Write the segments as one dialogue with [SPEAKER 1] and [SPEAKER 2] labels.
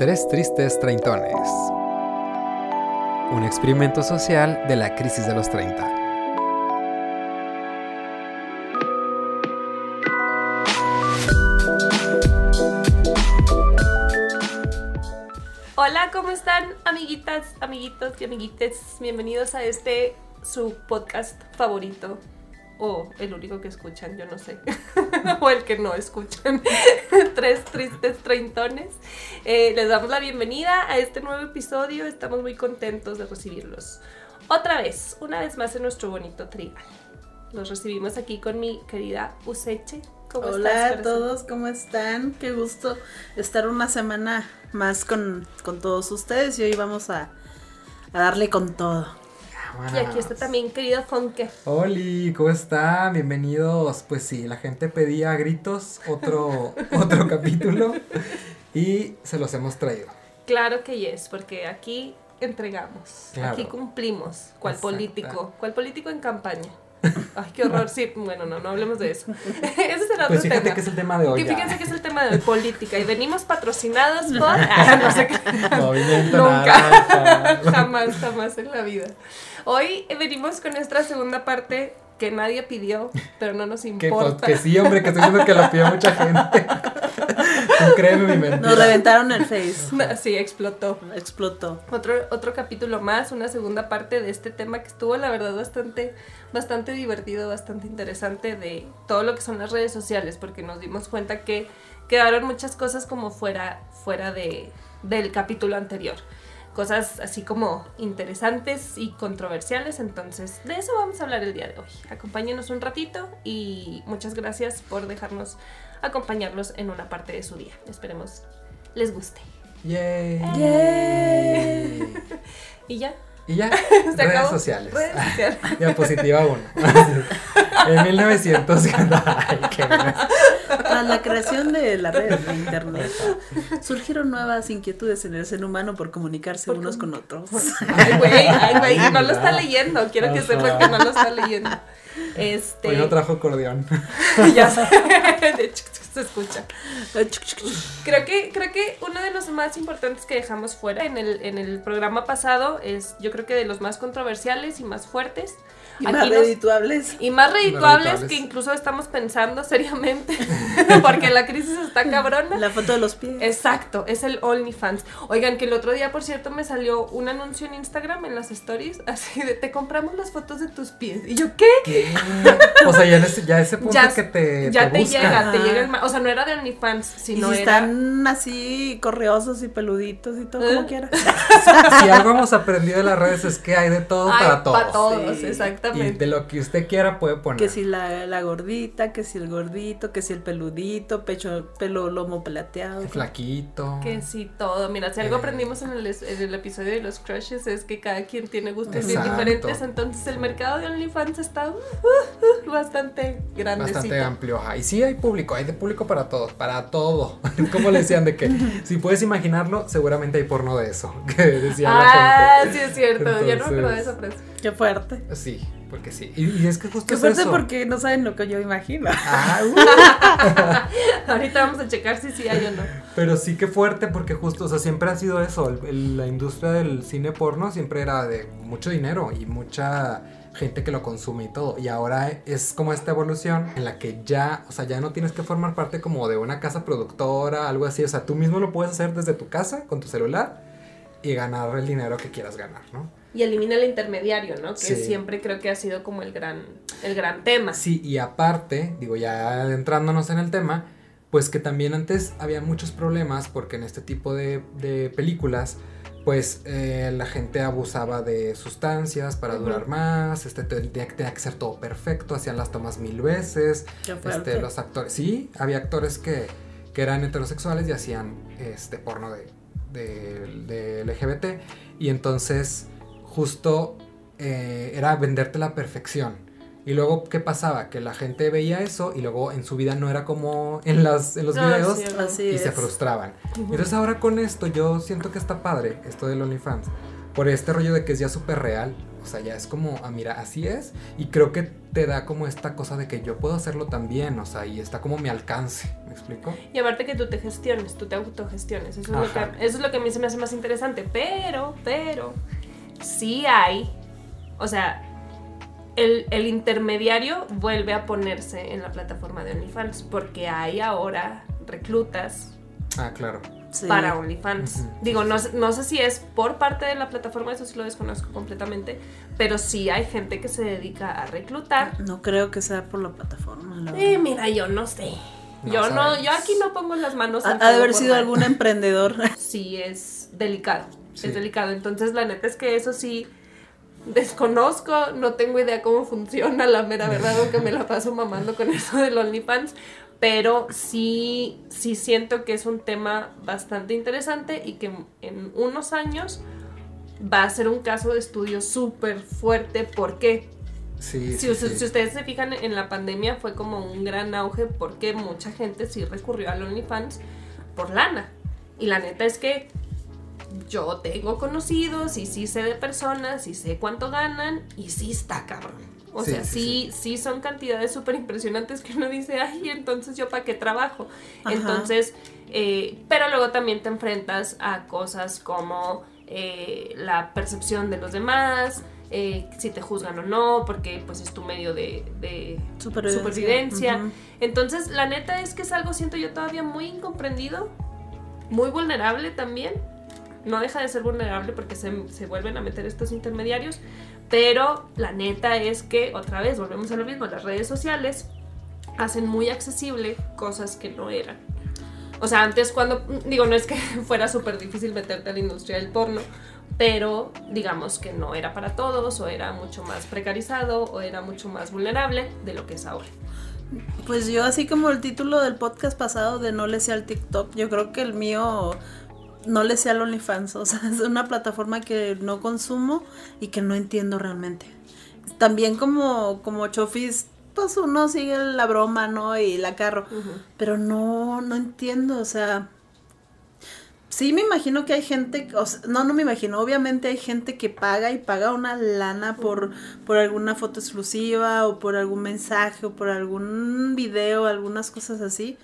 [SPEAKER 1] Tres tristes treintones. Un experimento social de la crisis de los 30.
[SPEAKER 2] Hola, ¿cómo están, amiguitas, amiguitos y amiguites? Bienvenidos a este su podcast favorito. O el único que escuchan, yo no sé. o el que no escuchan. Tres tristes treintones. Eh, les damos la bienvenida a este nuevo episodio. Estamos muy contentos de recibirlos. Otra vez, una vez más en nuestro bonito trigal. Los recibimos aquí con mi querida Useche. ¿Cómo
[SPEAKER 3] Hola
[SPEAKER 2] estás,
[SPEAKER 3] a todos, ¿cómo están? Qué gusto estar una semana más con, con todos ustedes y hoy vamos a, a darle con todo.
[SPEAKER 2] Y aquí está también querido Fonke.
[SPEAKER 1] Oli, ¿cómo están? Bienvenidos. Pues sí, la gente pedía a gritos otro, otro capítulo y se los hemos traído.
[SPEAKER 2] Claro que yes, porque aquí entregamos,
[SPEAKER 1] Claro.
[SPEAKER 2] aquí cumplimos. ¿Cuál
[SPEAKER 1] Exacto.
[SPEAKER 2] político? ¿Cuál político en campaña? Ay, qué horror, sí, bueno, no, no hablemos de eso. Ese será
[SPEAKER 1] Pues
[SPEAKER 2] otro
[SPEAKER 1] fíjate
[SPEAKER 2] tema.
[SPEAKER 1] que es el tema de hoy.
[SPEAKER 2] Que
[SPEAKER 1] ya.
[SPEAKER 2] fíjense que es el tema de hoy, política, y venimos patrocinados por... Ah, no sé qué.
[SPEAKER 1] Movimiento
[SPEAKER 2] Nunca.
[SPEAKER 1] naranja.
[SPEAKER 2] jamás, jamás en la vida. Hoy venimos con nuestra segunda parte que nadie pidió, pero no nos
[SPEAKER 1] Que, pues,
[SPEAKER 2] importa.
[SPEAKER 1] que sí, hombre, que estoy diciendo que lo pidió mucha gente. Tú créeme mi mentira.
[SPEAKER 3] Nos reventaron el face,
[SPEAKER 2] Sí, explotó.
[SPEAKER 3] explotó.
[SPEAKER 2] Otro, otro capítulo más, una segunda parte de este tema que estuvo la verdad bastante, bastante divertido, bastante interesante de todo lo que son las redes sociales, porque nos dimos cuenta que quedaron muchas cosas como fuera, fuera de, del capítulo anterior. Cosas así como interesantes y controversiales, entonces de eso vamos a hablar el día de hoy. Acompáñenos un ratito y muchas gracias por dejarnos acompañarlos en una parte de su día. Esperemos les guste.
[SPEAKER 1] Yay.
[SPEAKER 3] Yay.
[SPEAKER 2] Y ya,
[SPEAKER 1] Y ya,
[SPEAKER 2] Se
[SPEAKER 1] redes
[SPEAKER 2] acabó.
[SPEAKER 1] sociales.
[SPEAKER 2] Redes sociales.
[SPEAKER 1] Diapositiva 1. en 1900. Ay, qué.
[SPEAKER 3] Tras la creación de la red de internet, surgieron nuevas inquietudes en el ser humano por comunicarse
[SPEAKER 2] Por
[SPEAKER 3] unos con otros.
[SPEAKER 2] Ay, güey, ay, güey, no lo está leyendo. Quiero que
[SPEAKER 1] Ajá.
[SPEAKER 2] sepan que no lo está leyendo. Este.
[SPEAKER 1] Hoy no trajo acordeón.
[SPEAKER 2] ya sé. De hecho, se escucha. Creo que, creo que uno de los más importantes que dejamos fuera en el, en el programa pasado es, yo creo que de los más controversiales y más fuertes.
[SPEAKER 3] Y más
[SPEAKER 2] nos-
[SPEAKER 3] redituables.
[SPEAKER 2] y más redituables
[SPEAKER 1] redituables.
[SPEAKER 2] que incluso estamos pensando seriamente porque la crisis está cabrona.
[SPEAKER 3] La foto de los pies.
[SPEAKER 2] Exacto, es el OnlyFans. Oigan, que el otro día, por cierto, me salió un anuncio en Instagram en las stories, así de te compramos las fotos de tus pies. Y yo, ¿qué?
[SPEAKER 1] ¿Qué? O sea, ya, en ese, ya ese punto
[SPEAKER 2] Ya-
[SPEAKER 1] que te,
[SPEAKER 2] ya te, llega, te llega el O sea, no era de OnlyFans,
[SPEAKER 3] y
[SPEAKER 2] sino
[SPEAKER 3] si
[SPEAKER 2] era.
[SPEAKER 3] están así correosos y peluditos y todo
[SPEAKER 2] ¿Eh?
[SPEAKER 3] como quieras.
[SPEAKER 1] Si algo hemos aprendido de las redes es que hay de todo
[SPEAKER 2] Ay,
[SPEAKER 1] para todos.
[SPEAKER 2] Para todos,
[SPEAKER 3] Sí.
[SPEAKER 1] Y
[SPEAKER 2] exactamente.
[SPEAKER 1] de lo que usted quiera puede poner.
[SPEAKER 3] Que si la, la gordita, que si el gordito, que si el peludito, pecho, pelo lomo plateado.
[SPEAKER 1] Flaquito.
[SPEAKER 2] Que sí, todo. Mira, si algo
[SPEAKER 1] Eh.
[SPEAKER 2] aprendimos en el, es- en el episodio de los crushes es que cada quien tiene gustos bien diferentes. Entonces, el mercado de OnlyFans está uh, uh, bastante grandecito.
[SPEAKER 1] Bastante amplio, ajá. Y sí hay público, hay de público para todos, para todo. Como le decían de que si puedes imaginarlo, seguramente hay porno de eso. Que decía
[SPEAKER 2] Ah,
[SPEAKER 1] la
[SPEAKER 2] sí es cierto. ya no me acuerdo de
[SPEAKER 1] Entonces-
[SPEAKER 2] esa frase.
[SPEAKER 3] Qué fuerte.
[SPEAKER 1] gente. Sí, porque sí. Y, y es que justo
[SPEAKER 3] Qué
[SPEAKER 1] es eso.
[SPEAKER 3] porque no saben lo que yo imagino.
[SPEAKER 1] Ah, uh.
[SPEAKER 2] Ahorita vamos a checar si sí hay o no.
[SPEAKER 1] Pero sí que fuerte porque justo, o sea, siempre ha sido eso. el- el- la industria del cine porno siempre era de mucho dinero y mucha gente que lo consume y todo. Y ahora es como esta evolución en la que ya, o sea, ya no tienes que formar parte como de una casa productora, algo así. O sea, tú mismo lo puedes hacer desde tu casa con tu celular y ganar el dinero que quieras ganar, ¿no?
[SPEAKER 2] Y elimina el intermediario, ¿no? Que
[SPEAKER 1] Sí.
[SPEAKER 2] siempre creo que ha sido como el gran, el gran tema.
[SPEAKER 1] Sí, y aparte, digo, ya adentrándonos en el tema, pues que también antes había muchos problemas porque en este tipo de, de películas, pues eh, la gente abusaba de sustancias para durar más, este, tenía, que- tenía que ser todo perfecto, hacían las tomas mil veces, este, los actores, sí, había actores que, que eran heterosexuales y hacían este porno de, de, de LGBT, y entonces justo eh, era venderte la perfección. Y luego, ¿qué pasaba? Que la gente veía eso y luego en su vida no era como en, las, en los videos
[SPEAKER 2] sí,
[SPEAKER 3] Así
[SPEAKER 1] y se frustraban. Entonces ahora con esto yo siento que está padre, esto del OnlyFans, por este rollo de que es ya súper real O sea, ya es como, ah, mira, así es. Y creo que te da como esta cosa de que yo puedo hacerlo también. O sea, y está como mi alcance. ¿Me explico?
[SPEAKER 2] Y aparte que tú te gestiones, tú te autogestiones. Eso es, lo que, eso es lo que a mí se me hace más interesante. Pero, pero, sí hay. O sea, el, el intermediario vuelve a ponerse en la plataforma de OnlyFans. Porque hay ahora reclutas
[SPEAKER 1] Ah, claro.
[SPEAKER 3] Sí.
[SPEAKER 2] para OnlyFans. Digo, no, sé- no sé si es por parte de la plataforma, eso sí lo desconozco completamente, pero sí hay gente que se dedica a reclutar.
[SPEAKER 3] No creo que sea por la plataforma, la
[SPEAKER 2] Eh, mira, yo no sé.
[SPEAKER 1] No
[SPEAKER 2] yo no, yo aquí no pongo las manos
[SPEAKER 3] Ha, ha de haber sido algún emprendedor.
[SPEAKER 2] Sí, es delicado.
[SPEAKER 1] Sí.
[SPEAKER 2] Es delicado. Entonces, la neta es que eso sí desconozco, no tengo idea cómo funciona la mera verdad, aunque me la paso mamando con eso del OnlyFans. Pero sí, sí siento que es un tema bastante interesante y que en unos años va a ser un caso de estudio súper fuerte. ¿Por qué?
[SPEAKER 1] Sí,
[SPEAKER 2] Si,
[SPEAKER 1] sí, sí.
[SPEAKER 2] si ustedes se fijan en la pandemia fue como un gran auge porque mucha gente sí recurrió al OnlyFans por lana. Y la neta es que yo tengo conocidos y sí sé de personas y sé cuánto ganan y sí está cabrón. O
[SPEAKER 1] Sí,
[SPEAKER 2] sea,
[SPEAKER 1] sí,
[SPEAKER 2] sí, sí, son cantidades súper impresionantes que uno dice, ay, entonces yo para qué trabajo.
[SPEAKER 3] Ajá.
[SPEAKER 2] Entonces, eh, pero luego también te enfrentas a cosas como eh, la percepción de los demás, eh, si te juzgan o no, porque pues es tu medio de, de
[SPEAKER 3] Supervivencia.
[SPEAKER 2] Entonces, la neta es que es algo, siento yo, todavía muy incomprendido, muy vulnerable también. No deja de ser vulnerable porque se, se vuelven a meter estos intermediarios, pero la neta es que, otra vez, volvemos a lo mismo, las redes sociales hacen muy accesible cosas que no eran. O sea, antes cuando, digo, no es que fuera súper difícil meterte a la industria del porno, pero digamos que no era para todos, o era mucho más precarizado, o era mucho más vulnerable de lo que es ahora.
[SPEAKER 3] Pues yo, así como el título del podcast pasado de No le sea al TikTok, yo creo que el mío no le sea al OnlyFans. O sea, es una plataforma que no consumo y que no entiendo realmente. También como, como Chofis, pues uno sigue la broma, ¿no? Y la carro. Pero no, no entiendo, o sea. Sí me imagino que hay gente, o sea, no, no me imagino, obviamente hay gente que paga y paga una lana por, por alguna foto exclusiva o por algún mensaje o por algún video, algunas cosas así.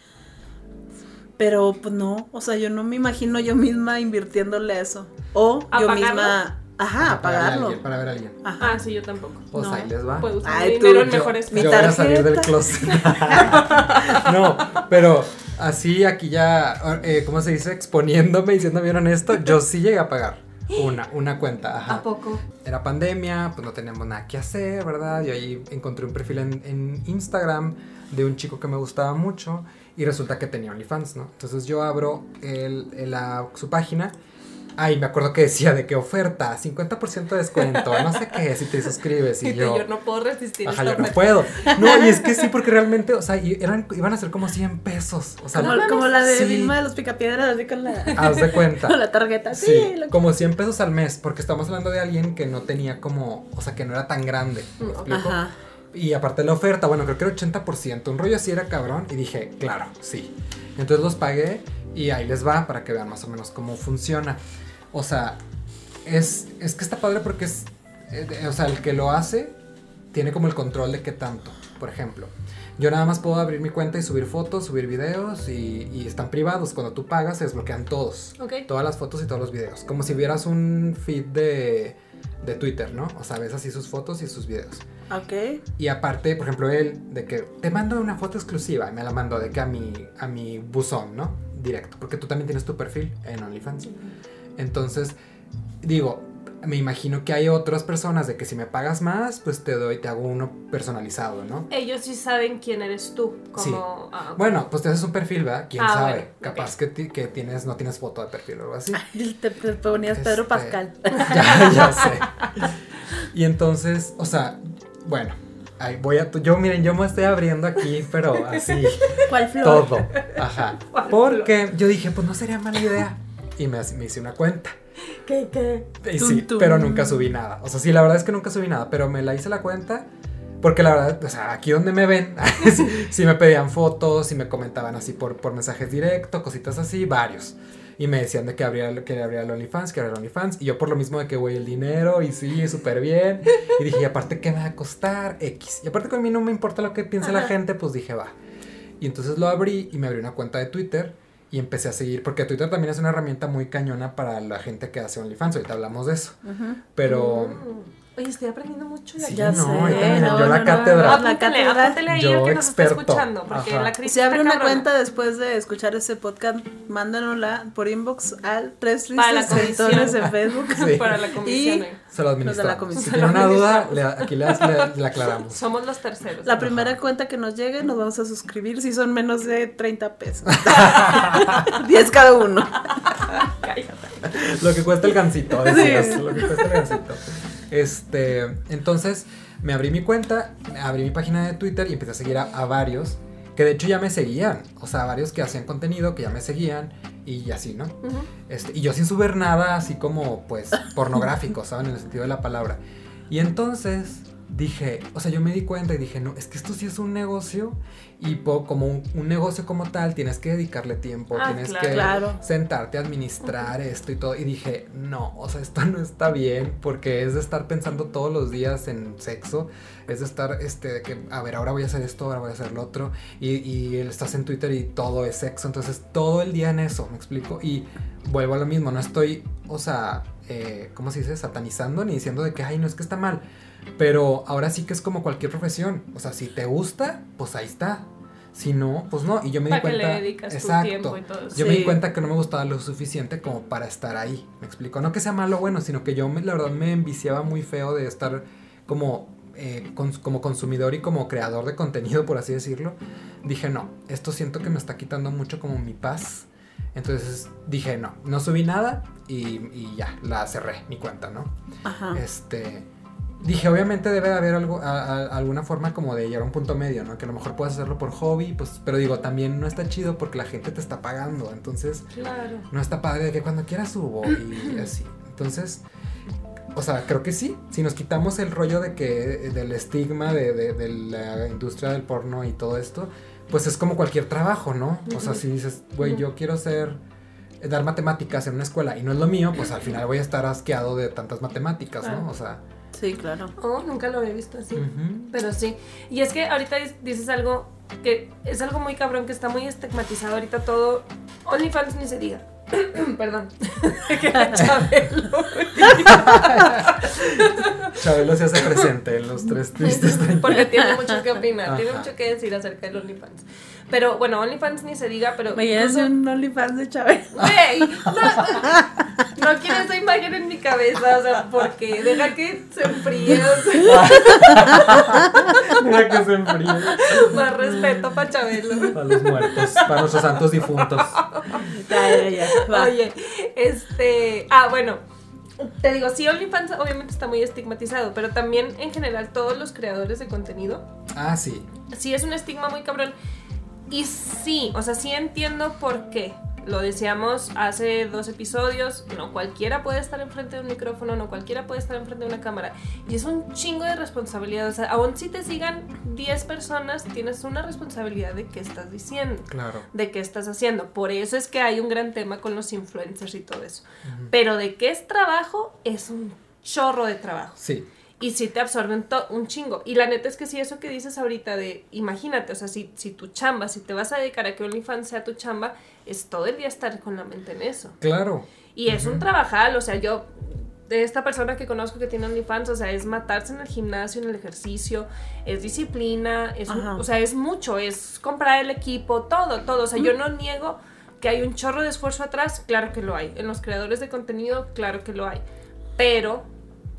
[SPEAKER 3] Pero pues no, o sea, yo no me imagino yo misma invirtiéndole a eso. O
[SPEAKER 2] ¿A
[SPEAKER 3] yo
[SPEAKER 2] pagarlo?
[SPEAKER 3] misma, ajá, a pagarlo.
[SPEAKER 1] alguien, para ver a alguien.
[SPEAKER 3] Ajá.
[SPEAKER 2] Ah, sí, yo tampoco.
[SPEAKER 1] Pues
[SPEAKER 3] No.
[SPEAKER 1] ahí les va.
[SPEAKER 2] Puedo usar
[SPEAKER 3] Ay,
[SPEAKER 2] mi
[SPEAKER 3] tú,
[SPEAKER 2] dinero en
[SPEAKER 3] yo-
[SPEAKER 2] mejores
[SPEAKER 3] mi
[SPEAKER 1] yo voy a
[SPEAKER 3] tarjeta.
[SPEAKER 1] salir del closet. no, pero así aquí ya, eh, ¿cómo se dice? Exponiéndome y siendo bien honesto, yo sí llegué a pagar una, una cuenta. Ajá.
[SPEAKER 2] ¿A poco?
[SPEAKER 1] Era pandemia, pues no teníamos nada que hacer, ¿verdad? Y ahí encontré un perfil en, en Instagram de un chico que me gustaba mucho y resulta que tenía OnlyFans, ¿no? Entonces yo abro el, el- la- su página. Ay, me acuerdo que decía de qué oferta, 50% de descuento, no sé qué, si te suscribes. Y yo,
[SPEAKER 2] yo no puedo resistir
[SPEAKER 1] Ajá, yo no puedo. No, y es que sí, porque realmente, o sea, y eran, iban a ser como 100 pesos. O sea,
[SPEAKER 3] Como,
[SPEAKER 2] no
[SPEAKER 3] como la de
[SPEAKER 1] sí.
[SPEAKER 3] Vilma de los Picapiedras, así con la,
[SPEAKER 1] haz de cuenta.
[SPEAKER 3] con la tarjeta. Sí,
[SPEAKER 1] Sí,
[SPEAKER 3] lo-
[SPEAKER 1] como 100 pesos al mes, porque estamos hablando de alguien que no tenía como, o sea, que no era tan grande. ¿me
[SPEAKER 2] Mm,
[SPEAKER 1] explico?
[SPEAKER 3] Ajá.
[SPEAKER 1] Y aparte la oferta, bueno, creo que era 80%, un rollo así era cabrón, y dije, claro, sí. Entonces los pagué y ahí les va para que vean más o menos cómo funciona. O sea, es, es que está padre porque es, eh, o sea, el que lo hace tiene como el control de qué tanto, por ejemplo. Yo nada más puedo abrir mi cuenta y subir fotos, subir videos y, y están privados. Cuando tú pagas se desbloquean todos.
[SPEAKER 2] Ok.
[SPEAKER 1] Todas las fotos y todos los videos. Como si vieras un feed de, de Twitter, ¿no? O sea, ves así sus fotos y sus videos.
[SPEAKER 3] Ok.
[SPEAKER 1] Y aparte, por ejemplo, él, de que te mando una foto exclusiva, y me la mandó de que a mi, a mi buzón, ¿no? Directo, porque tú también tienes tu perfil en OnlyFans. Entonces, digo, me imagino que hay otras personas de que si me pagas más, pues te doy, te hago uno personalizado, ¿no?
[SPEAKER 2] Ellos sí saben quién eres tú. Como,
[SPEAKER 1] Sí.
[SPEAKER 2] ah.
[SPEAKER 1] Bueno, pues te haces un perfil, ¿verdad? ¿Quién
[SPEAKER 2] Ah,
[SPEAKER 1] sabe?
[SPEAKER 2] bueno,
[SPEAKER 1] Capaz que, que tienes, no tienes foto de perfil o algo así.
[SPEAKER 3] Te, te ponías Pedro
[SPEAKER 1] Este,
[SPEAKER 3] Pascal.
[SPEAKER 1] ya, ya sé. Y entonces, o sea, bueno, ahí voy a, yo miren, yo me estoy abriendo aquí, pero así,
[SPEAKER 3] ¿Cuál flor?
[SPEAKER 1] todo. Ajá. Porque yo dije, pues no sería mala idea. Y me, me hice una cuenta.
[SPEAKER 2] ¿Qué, qué?
[SPEAKER 1] Y
[SPEAKER 3] Tum,
[SPEAKER 1] sí,
[SPEAKER 3] tum.
[SPEAKER 1] pero nunca subí nada. O sea, sí, la verdad es que nunca subí nada, pero me la hice la cuenta. Porque la verdad, o sea, aquí donde me ven, sí, sí me pedían fotos y me comentaban así por, por mensajes directos, cositas así, varios. Y me decían de que abría, que el OnlyFans, que abría el OnlyFans. Y yo por lo mismo de que, güey, el dinero, y sí, súper bien. Y dije, y aparte, ¿qué me va a costar? X. Y aparte, con mí no me importa lo que piense la gente, pues dije, va. Y entonces lo abrí y me abrí una cuenta de Twitter y empecé a seguir, porque Twitter también es una herramienta muy cañona para la gente que hace OnlyFans, ahorita hablamos de eso. Pero...
[SPEAKER 2] Mm. Oye, estoy aprendiendo mucho.
[SPEAKER 1] Sí,
[SPEAKER 3] Ya
[SPEAKER 1] no,
[SPEAKER 3] sé,
[SPEAKER 1] ahorita
[SPEAKER 3] no,
[SPEAKER 1] yo la
[SPEAKER 3] no, no.
[SPEAKER 1] cátedra.
[SPEAKER 3] La
[SPEAKER 2] Apúntale,
[SPEAKER 3] cátedra.
[SPEAKER 2] apúntale ahí
[SPEAKER 1] Yo
[SPEAKER 2] el que nos está
[SPEAKER 1] experto.
[SPEAKER 2] escuchando, porque
[SPEAKER 1] Ajá.
[SPEAKER 2] la crisis
[SPEAKER 3] Si abre
[SPEAKER 2] está
[SPEAKER 3] una
[SPEAKER 2] cabrona.
[SPEAKER 3] cuenta después de escuchar ese podcast, mándanosla por inbox al tres
[SPEAKER 2] la
[SPEAKER 3] tritones en Facebook.
[SPEAKER 1] Sí.
[SPEAKER 2] Para la comisión.
[SPEAKER 3] Y-
[SPEAKER 2] eh.
[SPEAKER 1] Se lo
[SPEAKER 3] Los de la
[SPEAKER 1] administramos.
[SPEAKER 3] comisión.
[SPEAKER 1] Si tiene una duda, le- aquí le, le- le aclaramos.
[SPEAKER 2] Somos los terceros.
[SPEAKER 3] La primera cuenta que nos llegue nos vamos a suscribir si son menos de 30 pesos. 10 cada uno.
[SPEAKER 2] Cállate.
[SPEAKER 1] Lo que cuesta el gancito, decías,
[SPEAKER 3] Sí.
[SPEAKER 1] lo que cuesta el gancito. Este, entonces me abrí mi cuenta, abrí mi página de Twitter y empecé a seguir a, a varios que de hecho ya me seguían, o sea, varios que hacían contenido que ya me seguían y así, ¿no? Este, y yo sin subir nada así como pues pornográfico, ¿saben? En el sentido de la palabra. Y entonces dije, o sea, yo me di cuenta y dije, no, es que esto sí es un negocio y po- como un, un negocio como tal tienes que dedicarle tiempo,
[SPEAKER 2] Ah,
[SPEAKER 1] tienes
[SPEAKER 2] claro.
[SPEAKER 1] que
[SPEAKER 3] Claro.
[SPEAKER 1] sentarte a administrar esto y todo. Y dije, no, o sea, esto no está bien porque es de estar pensando todos los días en sexo, es de estar, este, de que, a ver, ahora voy a hacer esto, ahora voy a hacer lo otro. Y, y estás en Twitter y todo es sexo, entonces todo el día en eso, ¿me explico? Y vuelvo a lo mismo, no estoy, o sea, eh, ¿cómo se dice? Satanizando ni diciendo de que, ay, no es que está mal. Pero ahora sí que es como cualquier profesión. O sea, si te gusta, pues ahí está. Si no, pues no. Y yo me di
[SPEAKER 2] ¿Para qué
[SPEAKER 1] cuenta.
[SPEAKER 2] le dedicas tu
[SPEAKER 1] exacto.
[SPEAKER 2] tiempo y todo eso?
[SPEAKER 1] Yo me di cuenta que no me gustaba lo suficiente como para estar ahí. ¿Me explico? No que sea malo o bueno, sino que yo me- la verdad me enviciaba muy feo de estar como, eh, cons- como consumidor y como creador de contenido, por así decirlo. Dije, no, esto siento que me está quitando mucho como mi paz. Entonces dije, no, no subí nada y, y ya, la cerré, mi cuenta, ¿no?
[SPEAKER 3] Ajá.
[SPEAKER 1] Este. Dije, obviamente debe de haber algo, a- a- alguna forma como de llegar a un punto medio, ¿no? Que a lo mejor puedas hacerlo por hobby, pues, pero digo, también no está chido porque la gente te está pagando, entonces
[SPEAKER 2] Claro.
[SPEAKER 1] no está padre de que cuando quieras subo y así. Entonces, o sea, creo que sí. Si nos quitamos el rollo de que del estigma de, de- de la industria del porno y todo esto, pues es como cualquier trabajo, ¿no? O sea, si dices, güey, yo quiero ser dar matemáticas en una escuela y no es lo mío, pues al final voy a estar asqueado de tantas matemáticas. ¿no? O sea,
[SPEAKER 3] Sí, claro.
[SPEAKER 2] Oh, nunca lo había visto así. Pero sí. Y es que ahorita dices algo que es algo muy cabrón, que está muy estigmatizado ahorita todo. OnlyFans ni se diga. Perdón. Que Chabelo.
[SPEAKER 1] Chabelo se hace presente en los tres tristes.
[SPEAKER 2] Porque tiene mucho que opinar, tiene mucho que decir acerca del OnlyFans. Pero bueno, OnlyFans ni se diga, pero.
[SPEAKER 3] Me
[SPEAKER 2] incluso-
[SPEAKER 3] un OnlyFans de Chávez.
[SPEAKER 2] Güey, no, no quiero esa imagen en mi cabeza, o sea, porque deja que se enfríe, o sea,
[SPEAKER 1] Mira que se enfríe.
[SPEAKER 2] más respeto para Chabelo.
[SPEAKER 1] Para los muertos, para nuestros santos difuntos.
[SPEAKER 3] Ya, ya, ya. Va.
[SPEAKER 2] Oye, este. Ah, bueno. Te digo, sí, OnlyFans obviamente está muy estigmatizado, pero también en general todos los creadores de contenido,
[SPEAKER 1] Ah, sí.
[SPEAKER 2] sí es un estigma muy cabrón. Y sí, o sea, sí entiendo por qué. Lo decíamos hace dos episodios, no cualquiera puede estar enfrente de un micrófono, no cualquiera puede estar enfrente de una cámara. Y es un chingo de responsabilidad. O sea, aun si te sigan 10 personas, tienes una responsabilidad de qué estás diciendo
[SPEAKER 1] Claro.
[SPEAKER 2] de qué estás haciendo. Por eso es que hay un gran tema con los influencers y todo eso. Pero de qué es trabajo, es un chorro de trabajo.
[SPEAKER 1] Sí.
[SPEAKER 2] Y sí te absorben un chingo. Y la neta es que sí, eso que dices ahorita de, imagínate, o sea, si, si tu chamba, si te vas a dedicar a que OnlyFans sea tu chamba, es todo el día estar con la mente en eso.
[SPEAKER 1] Claro.
[SPEAKER 2] Y es un trabajal, o sea, yo, de esta persona que conozco que tiene OnlyFans, o sea, es matarse en el gimnasio, en el ejercicio, es disciplina, es, un- o sea, es mucho, es comprar el equipo, todo, todo. O sea, yo no niego que hay un chorro de esfuerzo atrás, claro que lo hay. En los creadores de contenido, claro que lo hay. Pero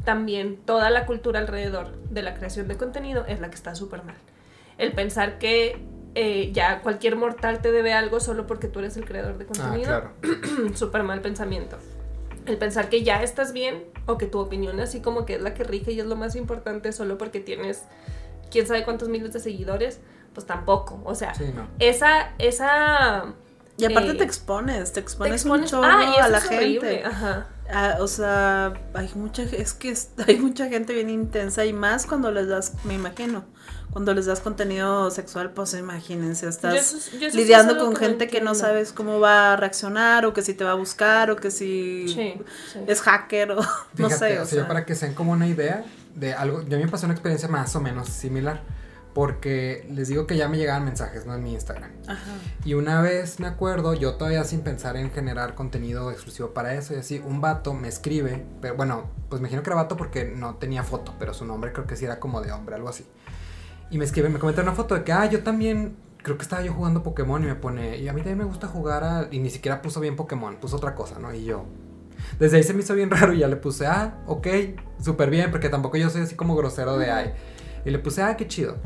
[SPEAKER 2] también toda la cultura alrededor de la creación de contenido es la que está súper mal. El pensar que eh, ya cualquier mortal te debe algo solo porque tú eres el creador de
[SPEAKER 1] Ah,
[SPEAKER 2] contenido
[SPEAKER 1] claro.
[SPEAKER 2] súper mal pensamiento. El pensar que ya estás bien o que tu opinión así como que es la que rige y es lo más importante solo porque tienes quién sabe cuántos miles de seguidores, pues tampoco. O sea,
[SPEAKER 1] Sí, no.
[SPEAKER 2] esa, esa...
[SPEAKER 3] Y aparte
[SPEAKER 2] eh,
[SPEAKER 3] te expones, te
[SPEAKER 2] te
[SPEAKER 3] expones, un chorro
[SPEAKER 2] ah, y eso
[SPEAKER 3] a la
[SPEAKER 2] es
[SPEAKER 3] gente.
[SPEAKER 2] Ajá.
[SPEAKER 3] Ah, o sea, hay mucha, es que hay mucha gente bien intensa y más cuando les das, me imagino, cuando les das contenido sexual, pues imagínense, estás
[SPEAKER 2] Yo eso- yo eso sí
[SPEAKER 3] lidiando con
[SPEAKER 2] que
[SPEAKER 3] gente que no sabes cómo va a reaccionar o que si te va a buscar o que si
[SPEAKER 2] Sí, sí.
[SPEAKER 3] es hacker o no sé.
[SPEAKER 1] o sea, para que sean como una idea de algo, yo a mí me pasó una experiencia más o menos similar, porque les digo que ya me llegaban mensajes, ¿no? En mi Instagram.
[SPEAKER 3] Ajá.
[SPEAKER 1] Y una vez me acuerdo, yo todavía sin pensar en generar contenido exclusivo para eso y así, un vato me escribe, pero bueno, pues me imagino que era vato porque no tenía foto, pero su nombre creo que sí era como de hombre, algo así. Y me escribe, me comenta una foto de que, ah, yo también, creo que estaba yo jugando Pokémon y me pone, y a mí también me gusta jugar a, y ni siquiera puso bien Pokémon, puso otra cosa, ¿no? Y yo, desde ahí se me hizo bien raro y ya le puse, ah, ok, súper bien, porque tampoco yo soy así como grosero de ay. Y le puse, ah, qué chido,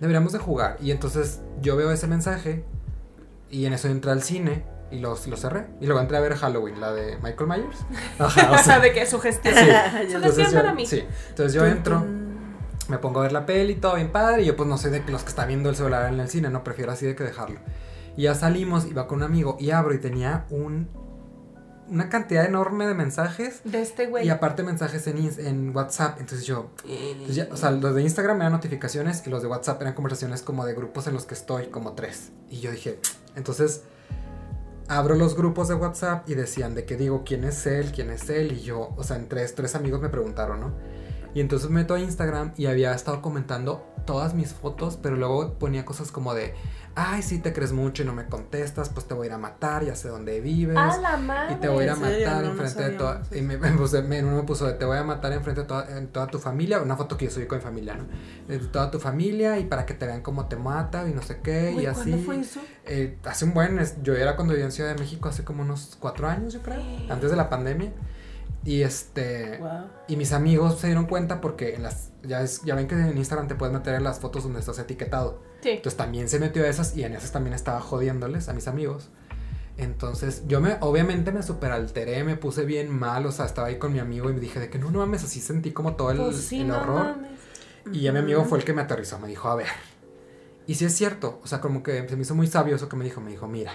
[SPEAKER 1] deberíamos de jugar. Y entonces yo veo ese mensaje y en eso entré al cine y lo, lo cerré. Y luego entré a ver Halloween, la de Michael Myers. Ajá, o sea,
[SPEAKER 2] de que sugestión.
[SPEAKER 1] sí.
[SPEAKER 3] Entonces
[SPEAKER 1] yo,
[SPEAKER 2] para mí.
[SPEAKER 1] sí. Entonces yo entro, me pongo a ver la peli, todo bien padre. Y yo pues no soy de los que están viendo el celular en el cine, no prefiero así de que dejarlo. Y ya salimos, iba con un amigo y abro y tenía un, una cantidad enorme de mensajes.
[SPEAKER 2] De este güey.
[SPEAKER 1] Y aparte mensajes en, en WhatsApp. Entonces yo, entonces ya- o sea, los de Instagram me dan notificaciones y los de WhatsApp eran conversaciones como de grupos en los que estoy, como tres. Y yo dije, entonces abro los grupos de WhatsApp y decían de que digo quién es él, quién es él. Y yo, o sea, en tres, tres amigos me preguntaron, ¿no? Y entonces me meto a Instagram y había estado comentando todas mis fotos, pero luego ponía cosas como de, ay, si te crees mucho y no me contestas, pues te voy a ir a matar, ya sé dónde vives.
[SPEAKER 2] A la madre.
[SPEAKER 1] Y te voy a ir a matar
[SPEAKER 3] No, no
[SPEAKER 1] enfrente de toda. Y me, me, puse- me- uno me puso de te voy a matar enfrente de toda, en toda tu familia. Una foto que yo subí con mi familia, ¿no? De toda tu familia y para que te vean cómo te mata y no sé qué.
[SPEAKER 2] Uy,
[SPEAKER 1] y así.
[SPEAKER 2] ¿Cuándo fue eso?
[SPEAKER 1] Eh, hace un buen. Yo era cuando vivía en Ciudad de México hace como unos cuatro años, yo creo. Antes de la pandemia. Y este.
[SPEAKER 3] Wow.
[SPEAKER 1] Y mis amigos se dieron cuenta porque en las. Ya, es- ya ven que en Instagram te puedes meter en las fotos donde estás etiquetado.
[SPEAKER 2] Sí.
[SPEAKER 1] Entonces también se metió a esas y en esas también estaba jodiéndoles a mis amigos. Entonces yo me, obviamente me superalteré, me puse bien mal, o sea, estaba ahí con mi amigo y me dije de que no, no mames, así sentí como todo el,
[SPEAKER 2] Pues sí,
[SPEAKER 1] el
[SPEAKER 2] no
[SPEAKER 1] horror.
[SPEAKER 2] mames.
[SPEAKER 1] Y ya mi amigo fue el que me aterrizó, me dijo, a ver. Y sí es cierto, o sea, como que se me hizo muy sabio eso que me dijo, me dijo, mira,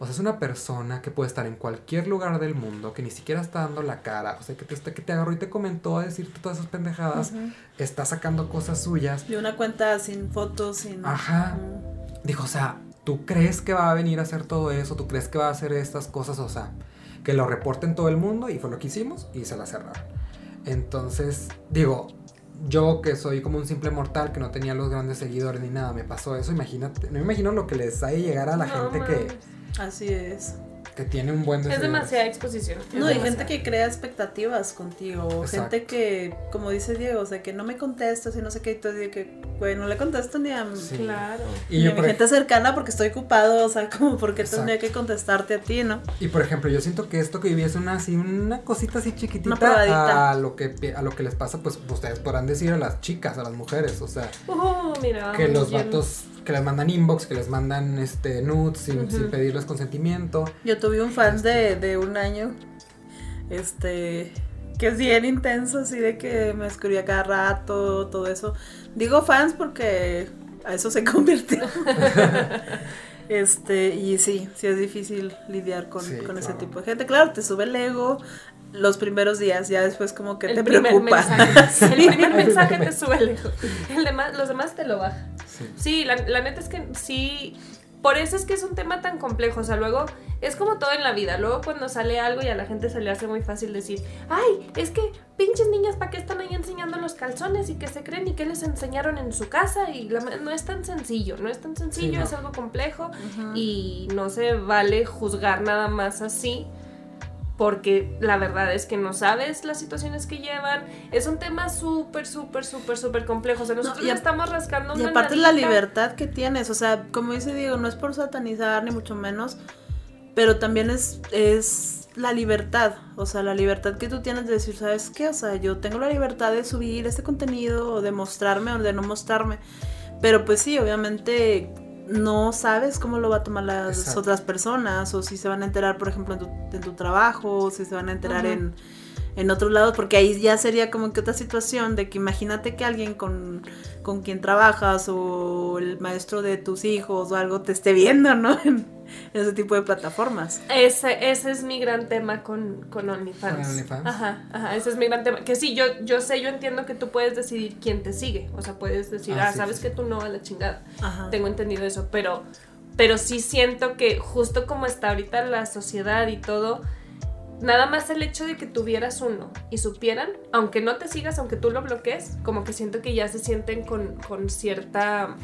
[SPEAKER 1] o sea, es una persona que puede estar en cualquier lugar del mundo, que ni siquiera está dando la cara, o sea, que te, que te agarró y te comentó a decirte todas esas pendejadas, está sacando cosas suyas.
[SPEAKER 3] Y una cuenta sin fotos, sin.
[SPEAKER 1] Ajá. Dijo, o sea, ¿tú crees que va a venir a hacer todo eso? ¿Tú crees que va a hacer estas cosas? O sea, que lo reporten todo el mundo y fue lo que hicimos y se la cerraron. Entonces, digo, yo que soy como un simple mortal que no tenía los grandes seguidores ni nada, me pasó eso, imagínate, no me imagino lo que les ha de llegar a la
[SPEAKER 2] No
[SPEAKER 1] gente que.
[SPEAKER 3] Así es.
[SPEAKER 1] que tiene un buen
[SPEAKER 2] Es demasiada exposición. es
[SPEAKER 3] No, hay gente que crea expectativas contigo. o
[SPEAKER 1] Exacto.
[SPEAKER 3] Gente que, como dice Diego, o sea, que no me contestas y no sé qué. Y tú dices que, güey, no le contesto ni a,
[SPEAKER 1] Sí.
[SPEAKER 2] Claro.
[SPEAKER 1] Y
[SPEAKER 3] ni
[SPEAKER 1] yo,
[SPEAKER 3] a mi
[SPEAKER 1] ej-
[SPEAKER 3] gente cercana porque estoy ocupado. O sea, como porque
[SPEAKER 1] Exacto.
[SPEAKER 3] tendría que contestarte a ti, ¿no?
[SPEAKER 1] y por ejemplo, yo siento que esto que viví es una así, una cosita así chiquitita
[SPEAKER 3] Una probadita.
[SPEAKER 1] a lo que a lo que les pasa, pues ustedes podrán decir a las chicas, a las mujeres, o sea,
[SPEAKER 2] Uh, mira.
[SPEAKER 1] que los
[SPEAKER 2] bien.
[SPEAKER 1] vatos que les mandan inbox, que les mandan este nudes sin, pedirles consentimiento.
[SPEAKER 3] Yo tuve un fan de, de un año, este, que es bien intenso, así de que me escribía cada rato, todo eso. Digo fans porque a eso se convirtió. este, y sí, sí es difícil lidiar con,
[SPEAKER 1] Sí,
[SPEAKER 3] con ese tipo de gente. Claro, te sube el ego los primeros días, ya después como que
[SPEAKER 2] El
[SPEAKER 3] te
[SPEAKER 2] primer
[SPEAKER 3] preocupa.
[SPEAKER 2] mensaje. El primer
[SPEAKER 1] El
[SPEAKER 2] mensaje te sube lejos. El demás, los demás te lo baja.
[SPEAKER 1] Sí.
[SPEAKER 2] Sí, la, la neta es que sí. Por eso es que es un tema tan complejo. O sea, luego es como todo en la vida. Luego cuando sale algo y a la gente se le hace muy fácil decir, ay, es que pinches niñas, ¿para qué están ahí enseñando los calzones y qué se creen y qué les enseñaron en su casa? Y la- no es tan sencillo, no es tan sencillo,
[SPEAKER 1] no.
[SPEAKER 2] es algo complejo y no se vale juzgar nada más así. Porque la verdad es que no sabes las situaciones que llevan. Es un tema súper, súper, súper, súper complejo. O sea, nosotros
[SPEAKER 3] y
[SPEAKER 2] le
[SPEAKER 3] a-
[SPEAKER 2] estamos rascando
[SPEAKER 3] Y
[SPEAKER 2] una
[SPEAKER 3] aparte la
[SPEAKER 2] nadita.
[SPEAKER 3] libertad que tienes, o sea, como dice Diego, no es por satanizar ni mucho menos, pero también es, es la libertad, o sea, la libertad que tú tienes de decir, ¿sabes qué? O sea, yo tengo la libertad de subir este contenido o de mostrarme o de no mostrarme, pero pues sí, obviamente no sabes cómo lo va a tomar las
[SPEAKER 1] Exacto.
[SPEAKER 3] otras personas o si se van a enterar, por ejemplo, en tu, en tu trabajo, o si se van a enterar en en otros lados, porque ahí ya sería como que otra situación de que imagínate que alguien con, con quien trabajas o el maestro de tus hijos o algo te esté viendo, ¿no? En ese tipo de plataformas.
[SPEAKER 2] Ese, ese es mi gran tema con, con OnlyFans.
[SPEAKER 1] Con OnlyFans.
[SPEAKER 2] Ajá, ajá, ese es mi gran tema. Que sí, yo, yo sé, yo entiendo que tú puedes decidir quién te sigue. O sea, puedes decir,
[SPEAKER 1] Ah,
[SPEAKER 2] ah,
[SPEAKER 1] sí,
[SPEAKER 2] sabes
[SPEAKER 1] sí,
[SPEAKER 2] que tú no a la chingada.
[SPEAKER 3] Ajá.
[SPEAKER 2] Tengo entendido eso, pero, pero sí siento que justo como está ahorita la sociedad y todo, nada más el hecho de que tuvieras uno y supieran, aunque no te sigas, aunque tú lo bloquees, como que siento que ya se sienten con, con cierta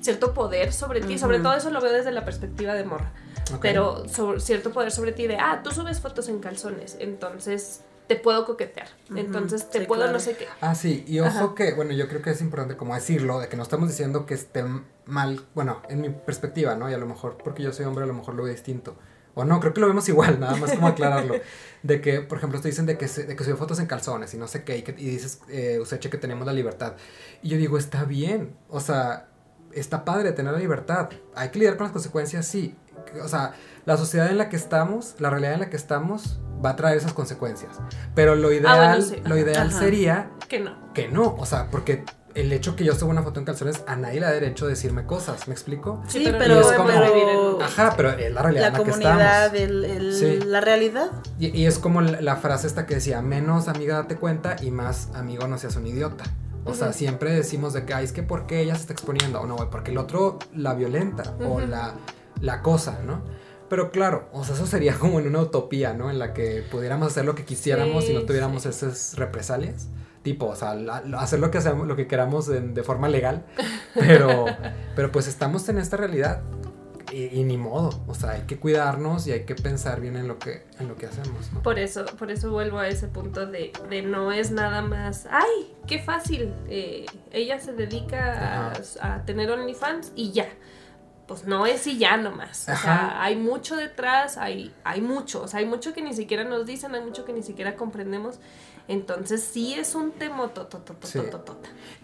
[SPEAKER 2] cierto poder sobre ti, sobre todo eso lo veo desde la perspectiva de morra, pero sobre- cierto poder sobre ti de, ah, tú subes fotos en calzones, entonces te puedo coquetear, entonces te
[SPEAKER 3] sí,
[SPEAKER 2] puedo
[SPEAKER 3] claro.
[SPEAKER 2] no sé qué.
[SPEAKER 1] Ah, sí, y ojo
[SPEAKER 2] Ajá.
[SPEAKER 1] que, bueno, yo creo que es importante como decirlo, de que no estamos diciendo que esté mal, bueno, en mi perspectiva, ¿no? Y a lo mejor, porque yo soy hombre, a lo mejor lo veo distinto. O no, creo que lo vemos igual, nada más como aclararlo. De que, por ejemplo, te dicen de que, se, de que sube fotos en calzones y no sé qué, y, que, y dices, eh, Useche, que tenemos la libertad. Y yo digo, está bien, o sea, está padre tener la libertad. Hay que lidiar con las consecuencias, sí. O sea, la sociedad en la que estamos, la realidad en la que estamos, va a traer esas consecuencias. Pero lo ideal,
[SPEAKER 2] Ah, bueno, sí.
[SPEAKER 1] lo ideal
[SPEAKER 3] Ajá.
[SPEAKER 1] sería
[SPEAKER 2] Que no.
[SPEAKER 1] que no, o sea, porque el hecho que yo suba una foto en calzones, a nadie le da derecho a decirme cosas, ¿me explico?
[SPEAKER 2] Sí,
[SPEAKER 3] Sí,
[SPEAKER 2] pero vivir en-
[SPEAKER 1] Ajá, pero es la realidad
[SPEAKER 3] la
[SPEAKER 1] en la que
[SPEAKER 3] comunidad,
[SPEAKER 1] estamos.
[SPEAKER 3] el- el-
[SPEAKER 1] Sí.
[SPEAKER 3] la realidad.
[SPEAKER 1] Y, y es como la, la frase esta que decía, menos amiga date cuenta y más amigo no seas un idiota. O sea, siempre decimos de que, ay, es que ¿por qué ella se está exponiendo? O no, güey, porque el otro la violenta o la, la cosa, ¿no? Pero claro, o sea, eso sería como en una utopía, ¿no? En la que pudiéramos hacer lo que quisiéramos y no tuviéramos
[SPEAKER 2] sí.
[SPEAKER 1] esas represalias. Tipo, o sea, la- hacer lo que hacemos, lo que queramos de forma legal. Pero, pero pues estamos en esta realidad. Y, y ni modo. O sea, hay que cuidarnos y hay que pensar bien en lo que, en lo que hacemos, ¿no?
[SPEAKER 2] Por eso, por eso vuelvo a ese punto de, de no es nada más, ay, qué fácil, eh, ella se dedica a, a tener OnlyFans y ya. Pues no es y ya nomás. O
[SPEAKER 1] Ajá.
[SPEAKER 2] sea, hay mucho detrás, hay, hay mucho, o sea, hay mucho que ni siquiera nos dicen, hay mucho que ni siquiera comprendemos. Entonces sí es un tema
[SPEAKER 1] Sí.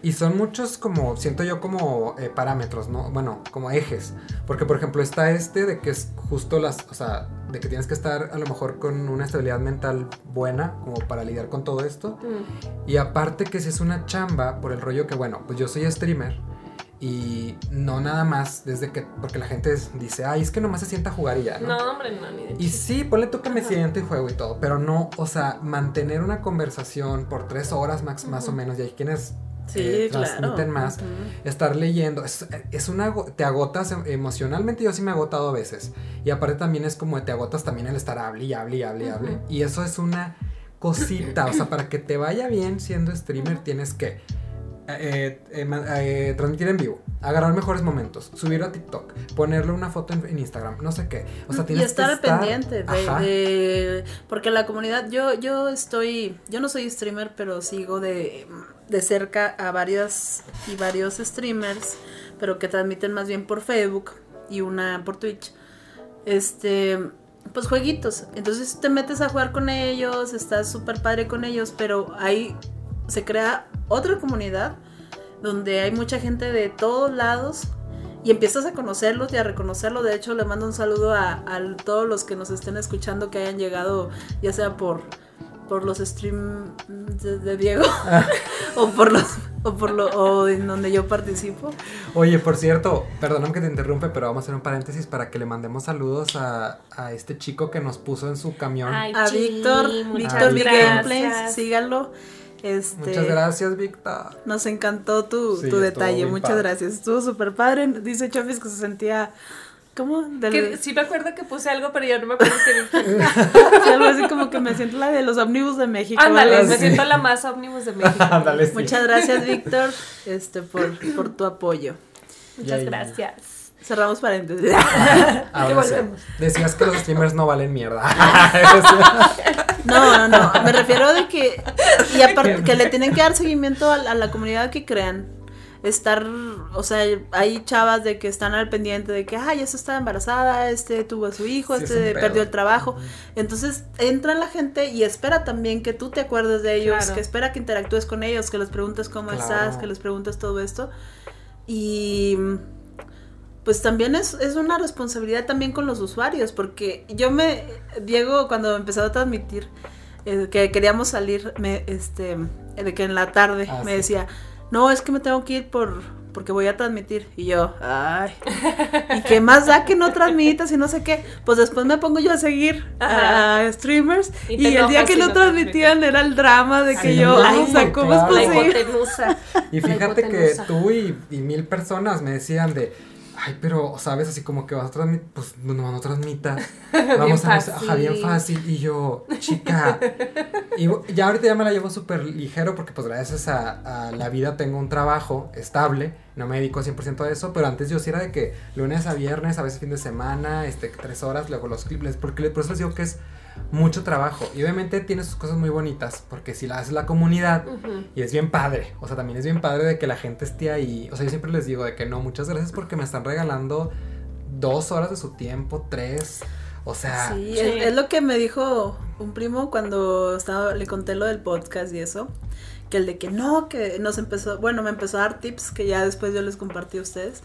[SPEAKER 1] Y son muchos como, siento yo como eh, parámetros, ¿no? Bueno, como ejes. Porque, por ejemplo, está este de que es justo las, o sea, de que tienes que estar a lo mejor con una estabilidad mental buena como para lidiar con todo esto.
[SPEAKER 2] Mm.
[SPEAKER 1] Y aparte que si es una chamba por el rollo que, bueno, pues yo soy streamer y no nada más desde que, porque la gente dice, ay, es que nomás se sienta a jugar y ya, ¿no?
[SPEAKER 2] No, hombre, no, ni de
[SPEAKER 1] Y
[SPEAKER 2] chiste.
[SPEAKER 1] sí, ponle tú que me
[SPEAKER 2] Ajá.
[SPEAKER 1] siento y juego y todo, pero no, o sea, mantener una conversación por tres horas max, más o menos, y hay quienes
[SPEAKER 3] Sí,
[SPEAKER 1] eh,
[SPEAKER 3] claro.
[SPEAKER 1] transmiten más, estar leyendo, es, es una, te agotas em- emocionalmente, yo sí me he agotado a veces, y aparte también es como te agotas también el estar hable y hable y hable y hable,
[SPEAKER 2] Ujú.
[SPEAKER 1] y eso es una cosita, o sea, para que te vaya bien siendo streamer tienes que eh, eh, eh, transmitir en vivo, agarrar mejores momentos, subirlo a TikTok, ponerle una foto en, en Instagram, no sé qué. O sea,
[SPEAKER 3] y
[SPEAKER 1] tienes
[SPEAKER 3] estar,
[SPEAKER 1] que estar
[SPEAKER 3] pendiente de- porque la comunidad yo yo estoy yo no soy streamer pero sigo de, de cerca a varias y varios streamers pero que transmiten más bien por Facebook y una por Twitch. Este pues jueguitos. Entonces te metes a jugar con ellos estás súper padre con ellos pero ahí se crea otra comunidad donde hay mucha gente de todos lados y empiezas a conocerlos y a reconocerlos. De hecho, le mando un saludo a, a todos los que nos estén escuchando que hayan llegado, ya sea por, por los streams de, de Diego o por los o por lo o en donde yo participo.
[SPEAKER 1] Oye, por cierto, perdóname que te interrumpe, pero vamos a hacer un paréntesis para que le mandemos saludos a, a este chico que nos puso en su camión.
[SPEAKER 2] Ay,
[SPEAKER 3] A Víctor, Víctor Big. Gameplays, síganlo. Este,
[SPEAKER 1] Muchas gracias, Víctor.
[SPEAKER 3] Nos encantó tu,
[SPEAKER 1] Sí,
[SPEAKER 3] tu detalle, muchas
[SPEAKER 1] padre.
[SPEAKER 3] gracias. Estuvo súper padre. Dice Chofis que se sentía. ¿Cómo? Del-
[SPEAKER 2] Que sí me acuerdo que puse algo, pero ya no me acuerdo qué dije.
[SPEAKER 3] Sí, algo así como que me siento la de los ómnibus de México.
[SPEAKER 2] Ándale,
[SPEAKER 3] ¿vale?
[SPEAKER 2] me
[SPEAKER 1] sí.
[SPEAKER 2] siento la más ómnibus de México.
[SPEAKER 1] Ándale, sí.
[SPEAKER 3] Muchas gracias, Víctor, este, por, por tu apoyo.
[SPEAKER 2] Muchas
[SPEAKER 1] Ya, ya.
[SPEAKER 2] gracias.
[SPEAKER 3] Cerramos paréntesis.
[SPEAKER 1] Ahora
[SPEAKER 2] que
[SPEAKER 1] sí.
[SPEAKER 2] volvemos.
[SPEAKER 1] Decías que los streamers no valen mierda.
[SPEAKER 3] No, no, no. Me refiero de que. Y aparte, que le tienen que dar seguimiento a, a la comunidad que crean. Estar, o sea, hay chavas de que están al pendiente de que, ay, esta está embarazada, este tuvo a su hijo,
[SPEAKER 1] Sí,
[SPEAKER 3] este perdió el trabajo. Entonces entra la gente y espera también que tú te acuerdes de ellos,
[SPEAKER 2] Claro.
[SPEAKER 3] que espera que interactúes con ellos, que les preguntes cómo
[SPEAKER 1] Claro.
[SPEAKER 3] estás, que les preguntes todo esto. Y pues también es, es una responsabilidad también con los usuarios, porque yo me, Diego, cuando empezó a transmitir, eh, que queríamos salir, me, este, de que en la tarde
[SPEAKER 1] Ah,
[SPEAKER 3] me
[SPEAKER 1] sí.
[SPEAKER 3] decía, no, es que me tengo que ir por porque voy a transmitir. Y yo, ay, ¿y qué más da que no transmitas y no sé qué? Pues después me pongo yo a seguir
[SPEAKER 2] Ajá.
[SPEAKER 3] a streamers
[SPEAKER 2] Y
[SPEAKER 3] el día que
[SPEAKER 2] si
[SPEAKER 3] no transmitían era el drama de que
[SPEAKER 1] Sí,
[SPEAKER 3] yo, o sea, ¿cómo
[SPEAKER 1] claro.
[SPEAKER 3] es posible?
[SPEAKER 1] Y
[SPEAKER 2] La
[SPEAKER 1] fíjate que tú y, y mil personas me decían de, ay, pero, ¿sabes? Así como que vas a transmitir, pues no, no transmitas. Vamos a,
[SPEAKER 2] fácil.
[SPEAKER 1] ajá, bien fácil. Y yo, chica. Y ya ahorita ya me la llevo súper ligero porque pues gracias a, a la vida tengo un trabajo estable. No me dedico 100% a eso, pero antes yo sí era de que lunes a viernes, a veces fin de semana, este, tres horas, luego los clips, porque por eso les digo que es mucho trabajo. Y obviamente tiene sus cosas muy bonitas, porque si la hace la comunidad, y es bien padre, o sea, también es bien padre de que la gente esté ahí. O sea, yo siempre les digo de que no, muchas gracias porque me están regalando dos horas de su tiempo, tres. O sea,
[SPEAKER 3] Sí,
[SPEAKER 2] Sí.
[SPEAKER 3] Es, es lo que me dijo un primo cuando estaba, le conté lo del podcast y eso, que el de que no, que nos empezó, bueno, me empezó a dar tips que ya después yo les compartí a ustedes,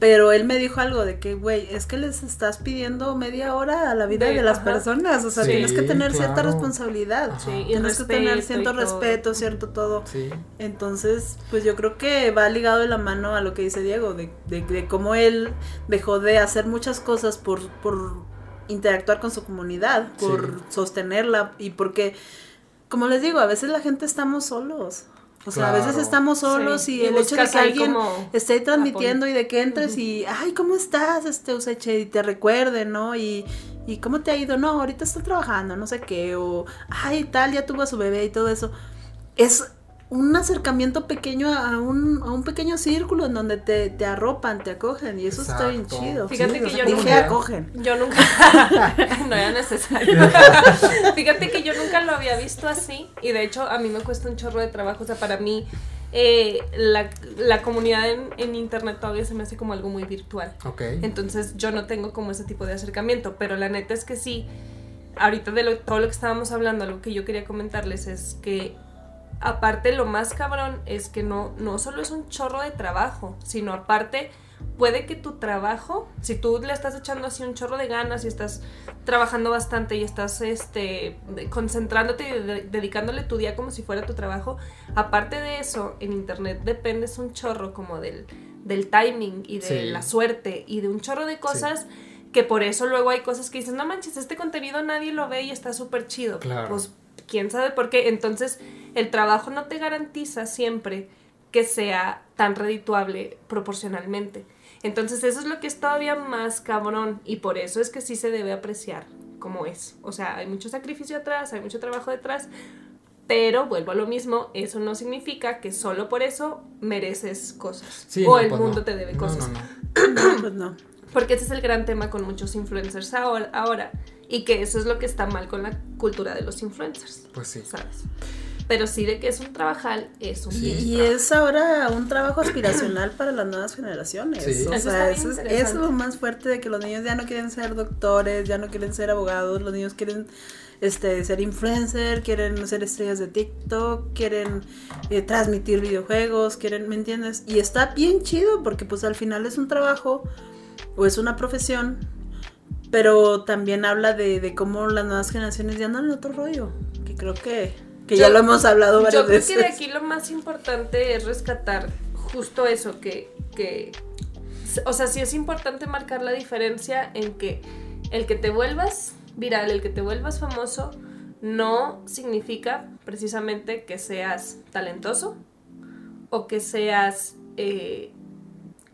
[SPEAKER 3] pero él me dijo algo de que, güey, es que les estás pidiendo media hora a la vida
[SPEAKER 2] De-
[SPEAKER 3] de, las
[SPEAKER 2] ajá.
[SPEAKER 3] personas, o sea,
[SPEAKER 1] Sí,
[SPEAKER 3] tienes que tener cierta responsabilidad,
[SPEAKER 1] Ajá.
[SPEAKER 2] Sí, y
[SPEAKER 3] tienes que tener cierto respeto, cierto todo.
[SPEAKER 1] sí.
[SPEAKER 3] Entonces, pues yo creo que va ligado de la mano a lo que dice Diego, de, de, de cómo él dejó de hacer muchas cosas por, por interactuar con su comunidad, por
[SPEAKER 1] Sí.
[SPEAKER 3] sostenerla y porque, como les digo, a veces la gente estamos solos. O sea, a veces estamos solos
[SPEAKER 2] Sí,
[SPEAKER 3] y,
[SPEAKER 2] y
[SPEAKER 3] el hecho de que alguien esté transmitiendo y de que entres y, ay, ¿cómo estás, este Useche? Y te recuerde, ¿no? Y, y ¿cómo te ha ido? No, ahorita estoy trabajando, no sé qué, o, ay, tal, ya tuvo a su bebé y todo eso. Es un acercamiento pequeño a un, a un pequeño círculo en donde te, te arropan, te acogen y eso está bien chido.
[SPEAKER 2] Fíjate
[SPEAKER 1] Sí,
[SPEAKER 2] que yo nunca-
[SPEAKER 3] acogen.
[SPEAKER 2] Yo nunca. no era necesario. Fíjate que yo nunca lo había visto así. Y de hecho, a mí me cuesta un chorro de trabajo. O sea, para mí, eh, la, la comunidad en, en internet todavía se me hace como algo muy virtual.
[SPEAKER 1] Ok.
[SPEAKER 2] Entonces, yo no tengo como ese tipo de acercamiento. Pero la neta es que sí. Ahorita de lo- todo lo que estábamos hablando, lo que yo quería comentarles es que. Aparte, lo más cabrón es que no, no solo es un chorro de trabajo, sino aparte puede que tu trabajo, si tú le estás echando así un chorro de ganas y estás trabajando bastante y estás este, concentrándote y de- dedicándole tu día como si fuera tu trabajo, aparte de eso, en internet dependes un chorro como del, del timing y de
[SPEAKER 1] Sí.
[SPEAKER 2] la suerte y de un chorro de cosas que por eso luego hay cosas que dices, no manches, este contenido nadie lo ve y está súper chido.
[SPEAKER 1] Claro.
[SPEAKER 2] Pues quién sabe por qué. Entonces, el trabajo no te garantiza siempre que sea tan redituable proporcionalmente. Entonces, eso es lo que es todavía más cabrón y por eso es que sí se debe apreciar como es. O sea, hay mucho sacrificio atrás, hay mucho trabajo detrás, pero vuelvo a lo mismo, eso no significa que solo por eso mereces cosas
[SPEAKER 1] Sí,
[SPEAKER 2] o
[SPEAKER 1] no,
[SPEAKER 2] el
[SPEAKER 1] pues
[SPEAKER 2] mundo
[SPEAKER 1] no.
[SPEAKER 2] te debe
[SPEAKER 1] No,
[SPEAKER 2] cosas.
[SPEAKER 1] No, no,
[SPEAKER 3] Pues no.
[SPEAKER 2] Porque ese es el gran tema con muchos influencers ahora, ahora. Y que eso es lo que está mal con la cultura de los influencers,
[SPEAKER 1] Pues sí.
[SPEAKER 2] ¿sabes? Pero sí de que es un trabajal, es un
[SPEAKER 3] Y, es ahora un trabajo aspiracional para las nuevas generaciones.
[SPEAKER 1] Sí.
[SPEAKER 3] O
[SPEAKER 2] Eso
[SPEAKER 3] sea, eso es lo más fuerte de que los niños ya no quieren ser doctores, ya no quieren ser abogados, los niños quieren este, ser influencer, quieren ser estrellas de TikTok, quieren eh, transmitir videojuegos, quieren, ¿me entiendes? Y está bien chido porque pues al final es un trabajo o es una profesión, pero también habla de, de cómo las nuevas generaciones ya andan en otro rollo, que creo que, que ya lo hemos hablado varias
[SPEAKER 2] Yo creo
[SPEAKER 3] veces.
[SPEAKER 2] que de aquí lo más importante es rescatar justo eso, que, que, o sea, sí es importante marcar la diferencia en que el que te vuelvas viral, el que te vuelvas famoso, no significa precisamente que seas talentoso o que seas eh,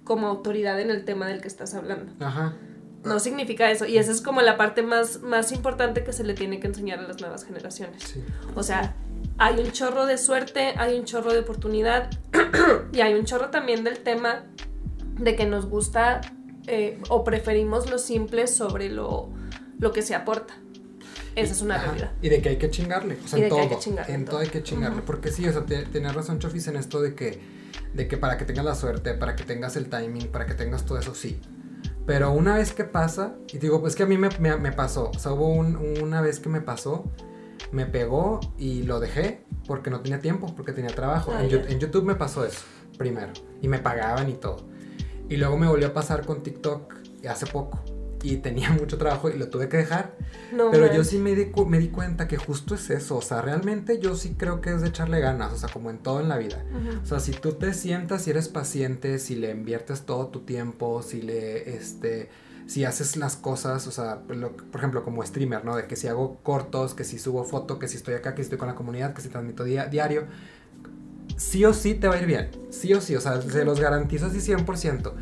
[SPEAKER 2] como autoridad en el tema del que estás hablando.
[SPEAKER 1] Ajá.
[SPEAKER 2] No significa eso. Y esa es como la parte más, más importante que se le tiene que enseñar a las nuevas generaciones.
[SPEAKER 1] Sí.
[SPEAKER 2] O sea, hay un chorro de suerte, hay un chorro de oportunidad y hay un chorro también del tema de que nos gusta eh, o preferimos lo simple sobre lo, lo que se aporta. Esa es una
[SPEAKER 1] Ajá,
[SPEAKER 2] realidad.
[SPEAKER 1] Y de que hay que chingarle, o sea,
[SPEAKER 2] Y
[SPEAKER 1] en
[SPEAKER 2] de que hay
[SPEAKER 1] todo.
[SPEAKER 2] que chingarle
[SPEAKER 1] en
[SPEAKER 2] en
[SPEAKER 1] todo
[SPEAKER 2] todo.
[SPEAKER 1] hay que chingarle. Porque sí, o sea, te- tienes razón, Chofis, en esto de que, de que para que tengas la suerte, para que tengas el timing, para que tengas todo eso, sí. Pero una vez que pasa, y digo, pues que a mí me, me- me pasó, o sea, hubo un- una vez que me pasó, me pegó y lo dejé porque no tenía tiempo, porque tenía trabajo.
[SPEAKER 2] Ah,
[SPEAKER 1] en YouTube me pasó eso, primero, y me pagaban y todo. Y luego me volvió a pasar con TikTok hace poco. Y tenía mucho trabajo y lo tuve que dejar.
[SPEAKER 2] No,
[SPEAKER 1] Pero
[SPEAKER 2] man.
[SPEAKER 1] yo sí me di, me di cuenta que justo es eso, o sea, realmente yo sí creo que es de echarle ganas, o sea, como en todo en la vida.
[SPEAKER 2] Ujú.
[SPEAKER 1] O sea, si tú te sientas y eres paciente, si le inviertes todo tu tiempo, si le, este, si haces las cosas, o sea, lo- por ejemplo, como streamer, ¿no? De que si hago cortos, que si subo foto, que si estoy acá, que si estoy con la comunidad, que si transmito dia- diario, sí o sí te va a ir bien, sí o sí, o sea, se los garantizo así 100%.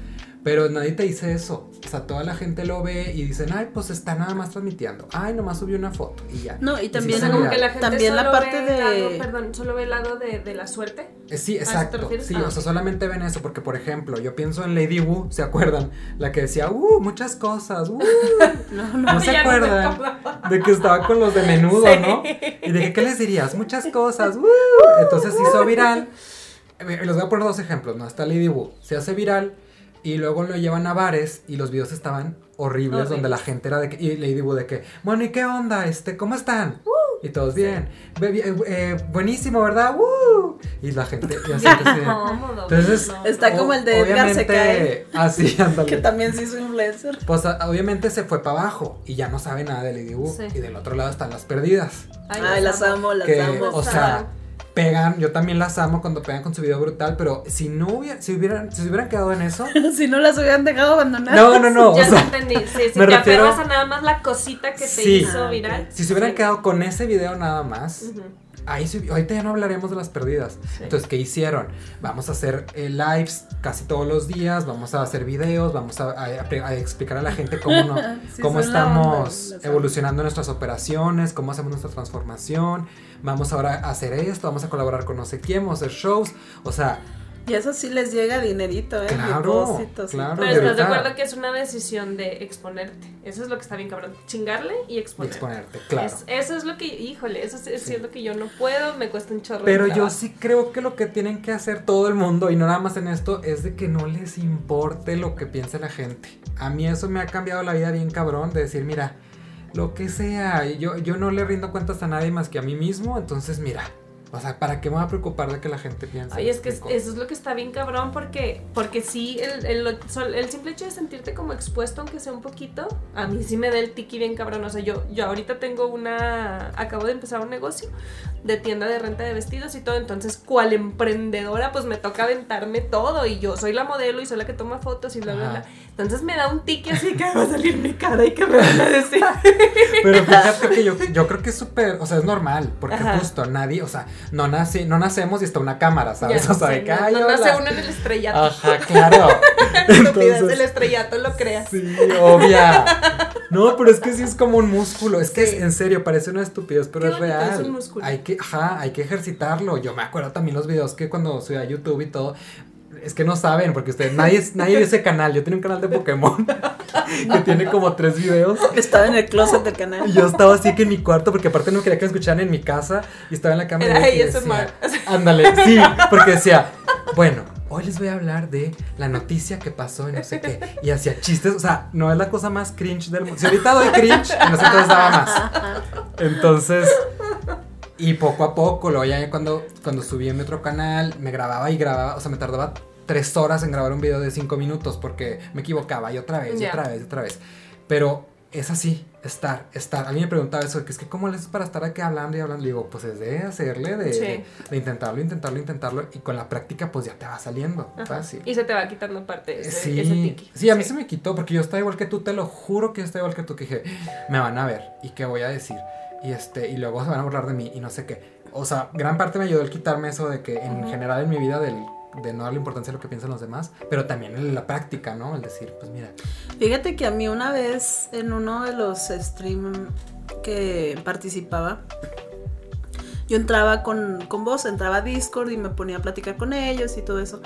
[SPEAKER 1] Pero nadie te dice eso. O sea, toda la gente lo ve y dicen, ay, pues está nada más transmitiendo. Ay, nomás subió una foto y ya.
[SPEAKER 3] No, y
[SPEAKER 1] sí
[SPEAKER 3] también
[SPEAKER 2] O sea, como que la gente
[SPEAKER 3] También la
[SPEAKER 2] solo
[SPEAKER 3] parte
[SPEAKER 2] ve el lado-
[SPEAKER 3] de-
[SPEAKER 2] perdón, solo ve el lado de, de la suerte.
[SPEAKER 1] Eh, Sí, exacto. Sí,
[SPEAKER 2] Ah.
[SPEAKER 1] o sea, solamente ven eso porque, por ejemplo, yo pienso en Lady Wu, ¿se acuerdan? La que decía, uh, muchas cosas, uh.
[SPEAKER 3] No, no.
[SPEAKER 1] ¿No se
[SPEAKER 2] no
[SPEAKER 1] acuerdan?
[SPEAKER 2] acordaba.
[SPEAKER 1] De que estaba con los de menudo,
[SPEAKER 2] Sí.
[SPEAKER 1] ¿no? Y dije, ¿qué les dirías? Muchas cosas, uh. Entonces se hizo viral. Eh, Les voy a poner dos ejemplos, ¿no? Está Lady Wu, se hace viral y luego lo llevan a bares y los videos estaban horribles, donde la gente era de que, y Lady Wu de que, bueno, ¿y qué onda? Este, ¿cómo están? y todos bien. Eh, buenísimo, ¿verdad? ¡Woo! Y la gente, y así, así.
[SPEAKER 2] Cómodo.
[SPEAKER 1] Entonces,
[SPEAKER 2] no.
[SPEAKER 3] Está como el de Edgar se cae.
[SPEAKER 1] Ah, sí, ándale.
[SPEAKER 3] Que también se hizo influencer.
[SPEAKER 1] Pues a- obviamente se fue para abajo y ya no sabe nada de Lady Wu.
[SPEAKER 2] Sí.
[SPEAKER 1] Y del otro lado están las perdidas.
[SPEAKER 3] Ay, las amo, las
[SPEAKER 1] que,
[SPEAKER 3] amo.
[SPEAKER 1] o sea, pegan, yo también las amo cuando pegan con su video brutal, pero si no hubiera, si hubieran, si se hubieran quedado en eso.
[SPEAKER 3] si no las hubieran dejado abandonadas.
[SPEAKER 1] No, no, no. o
[SPEAKER 2] Ya
[SPEAKER 1] sea,
[SPEAKER 2] entendí. Sí, si
[SPEAKER 1] me
[SPEAKER 2] te
[SPEAKER 1] refiero-
[SPEAKER 2] aferras a nada más la cosita que te
[SPEAKER 1] Sí.
[SPEAKER 2] hizo viral.
[SPEAKER 1] si se hubieran
[SPEAKER 2] sí.
[SPEAKER 1] quedado con ese video nada más. Ahí ahorita ya no hablaremos de las perdidas.
[SPEAKER 2] Sí.
[SPEAKER 1] Entonces, ¿qué hicieron? Vamos a hacer eh, lives casi todos los días, vamos a hacer videos, vamos a, a- a explicar a la gente cómo, no,
[SPEAKER 3] Sí,
[SPEAKER 1] cómo
[SPEAKER 3] onda,
[SPEAKER 1] estamos evolucionando nuestras operaciones, cómo hacemos nuestra transformación. Vamos ahora a hacer esto, vamos a colaborar con no sé quién, vamos a hacer shows. O sea,
[SPEAKER 3] Y eso sí les llega dinerito, ¿eh?
[SPEAKER 1] Claro, claro.
[SPEAKER 2] Pero estás de acuerdo que es una decisión de exponerte. Eso es lo que está bien cabrón. Chingarle y exponerte.
[SPEAKER 1] exponerte, claro.
[SPEAKER 2] Es- eso es lo que, híjole, eso es, es
[SPEAKER 1] Sí.
[SPEAKER 2] cierto que yo no puedo, me cuesta un chorro. de
[SPEAKER 1] Pero yo sí creo que lo que tienen que hacer todo el mundo, y no nada más en esto, es de que no les importe lo que piense la gente. A mí eso me ha cambiado la vida bien cabrón, de decir, mira, lo que sea, y yo, yo no le rindo cuentas a nadie más que a mí mismo, entonces mira, o sea, ¿para qué me voy a preocupar de que la gente piense?
[SPEAKER 2] Ay, es que eso es lo que está bien cabrón porque, porque sí, el, el, el simple hecho de sentirte como expuesto, aunque sea un poquito, a mí sí me da el tiki bien cabrón. O sea, yo, yo ahorita tengo una, acabo de empezar un negocio de tienda de renta de vestidos y todo, entonces cual emprendedora pues me toca aventarme todo y yo soy la modelo y soy la que toma fotos y bla, bla, bla. Entonces me da un tiki así que va a salir mi cara y que me van a decir.
[SPEAKER 1] Pero fíjate que yo, yo creo que es súper, o sea, es normal, porque
[SPEAKER 2] Ajá.
[SPEAKER 1] justo nadie, o sea, no, nace, no nacemos y está una cámara, ¿sabes?
[SPEAKER 2] Ya,
[SPEAKER 1] o sea,
[SPEAKER 2] sí,
[SPEAKER 1] de que,
[SPEAKER 2] no,
[SPEAKER 1] "Ay,
[SPEAKER 2] no nace
[SPEAKER 1] hola".
[SPEAKER 2] uno en el estrellato.
[SPEAKER 1] Ajá, claro. Entonces-
[SPEAKER 2] el estrellato lo creas.
[SPEAKER 1] Sí, obvia. No, pero es que sí es como un músculo. Es que
[SPEAKER 2] Sí.
[SPEAKER 1] es, en serio, parece una estupidez, pero
[SPEAKER 2] Qué
[SPEAKER 1] es real.
[SPEAKER 2] es un músculo.
[SPEAKER 1] Hay que, ajá, hay que ejercitarlo. Yo me acuerdo también los videos que cuando subí a YouTube y todo. Es que no saben, porque ustedes, nadie, nadie ve ese canal. Yo tenía un canal de Pokémon que tiene como tres videos.
[SPEAKER 3] Estaba en el closet del canal.
[SPEAKER 1] Y yo estaba así que en mi cuarto, porque aparte no quería que me escucharan en mi casa. Y estaba en la cama. y
[SPEAKER 2] Era
[SPEAKER 1] y decía, Ándale, sí, porque decía, bueno, hoy les voy a hablar de la noticia que pasó y no sé qué. Y hacía chistes, o sea, no es la cosa más cringe del mundo. Si ahorita doy cringe, en ese entonces daba más. Entonces, y poco a poco, luego ya cuando, cuando subí en mi otro canal, me grababa y grababa, o sea, me tardaba tres horas en grabar un video de cinco minutos porque me equivocaba y otra vez, y otra vez, y otra vez. Pero es así, estar, estar. Alguien me preguntaba eso, que es que cómo le haces para estar aquí hablando y hablando. Le digo, pues es de hacerle, de,
[SPEAKER 2] Sí.
[SPEAKER 1] de, de intentarlo, intentarlo, intentarlo. Y con la práctica, pues ya te va saliendo.
[SPEAKER 2] Ajá.
[SPEAKER 1] Fácil.
[SPEAKER 2] Y se te va quitando parte ese,
[SPEAKER 1] Sí,
[SPEAKER 2] ese tiki.
[SPEAKER 1] sí, a mí se me quitó porque yo estaba igual que tú, te lo juro que yo estaba igual que tú, que dije, me van a ver y qué voy a decir. Y este, y luego se van a burlar de mí y no sé qué. O sea, gran parte me ayudó el quitarme eso de que en general en mi vida del, de no darle importancia a lo que piensan los demás, pero también en la práctica, ¿no? El decir, pues mira,
[SPEAKER 3] Fíjate que a mí una vez en uno de los stream que participaba, yo entraba con, con vos, entraba a Discord y me ponía a platicar con ellos y todo eso.